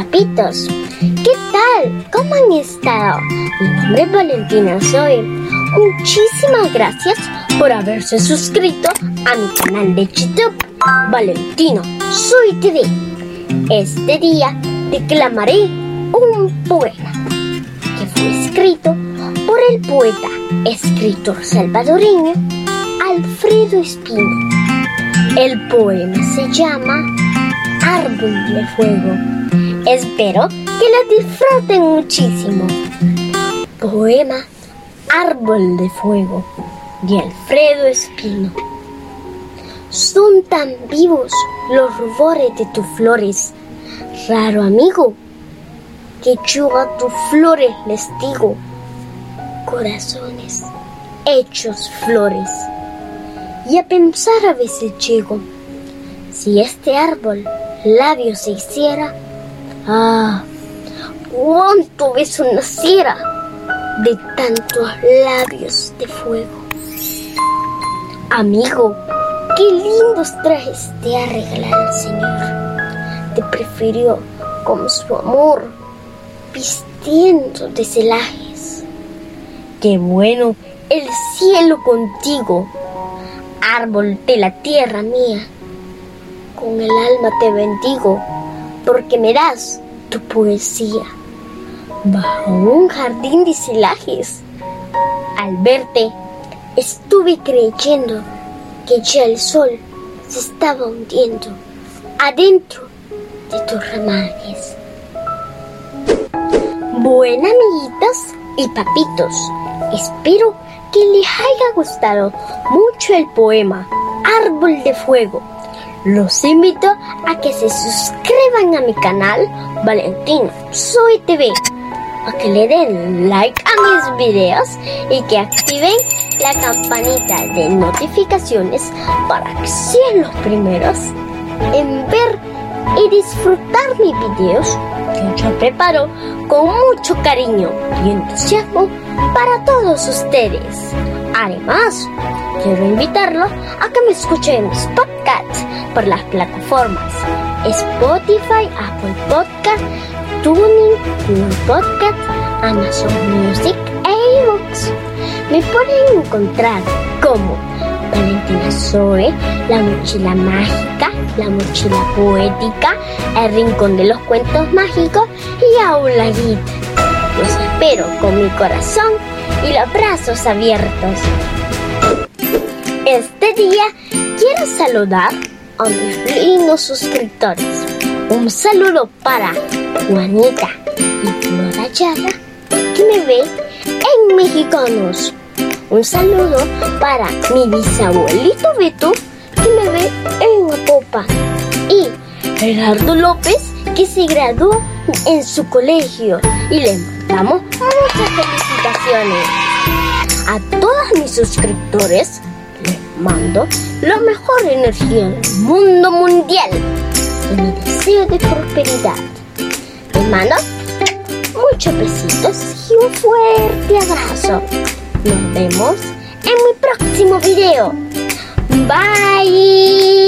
papitos. ¿Qué tal? ¿Cómo han estado? Mi nombre es Valentina Zoe. Muchísimas gracias por haberse suscrito a mi canal de YouTube, Valentino Soy TV. Este día declamaré un poema que fue escrito por el poeta, escritor salvadoreño Alfredo Espino. El poema se llama Árbol de Fuego. Espero que lo disfruten muchísimo. Poema Árbol de Fuego de Alfredo Espino. Son tan vivos los rubores de tus flores, raro amigo, que yo tus flores les digo, corazones hechos flores. Y a pensar a veces llego, si este árbol labios se hiciera, ah, cuánto beso naciera de tantos labios de fuego. Amigo, qué lindos trajes te ha regalado el Señor. Te prefirió como su amor, vistiendo de celajes. Qué bueno el cielo contigo, árbol de la tierra mía. Con el alma te bendigo, porque me das tu poesía. Bajo un jardín de celajes, al verte, estuve creyendo que ya el sol se estaba hundiendo adentro de tus ramajes. Bueno, amiguitos y papitos, espero que les haya gustado mucho el poema Árbol de Fuego. Los invito a que se suscriban a mi canal Valentino Soy TV, a que le den like a mis videos y que activen la campanita de notificaciones para que sean los primeros en ver y disfrutar mis videos que yo preparo con mucho cariño y entusiasmo para todos ustedes. Además, quiero invitarlos a que me escuchen en mis podcasts por las plataformas Spotify, Apple Podcast, Tuning, Google Podcast, Amazon Music e iBooks. Me pueden encontrar como Valentina Zoe, La Mochila Mágica, La Mochila Poética, El Rincón de los Cuentos Mágicos y Aula Guita. Espero con mi corazón y los brazos abiertos. Este día quiero saludar a mis lindos suscriptores. Un saludo para Juanita y Flora Yada, que me ve en Mexicanos. Un saludo para mi bisabuelito Beto, que me ve en Apopa. Y Gerardo López, que se graduó en su colegio. Y le mandamos muchas felicitaciones. A todos mis suscriptores les mando la mejor energía del mundo mundial y mi deseo de prosperidad. Les mando muchos besitos y un fuerte abrazo. Nos vemos en mi próximo video. Bye.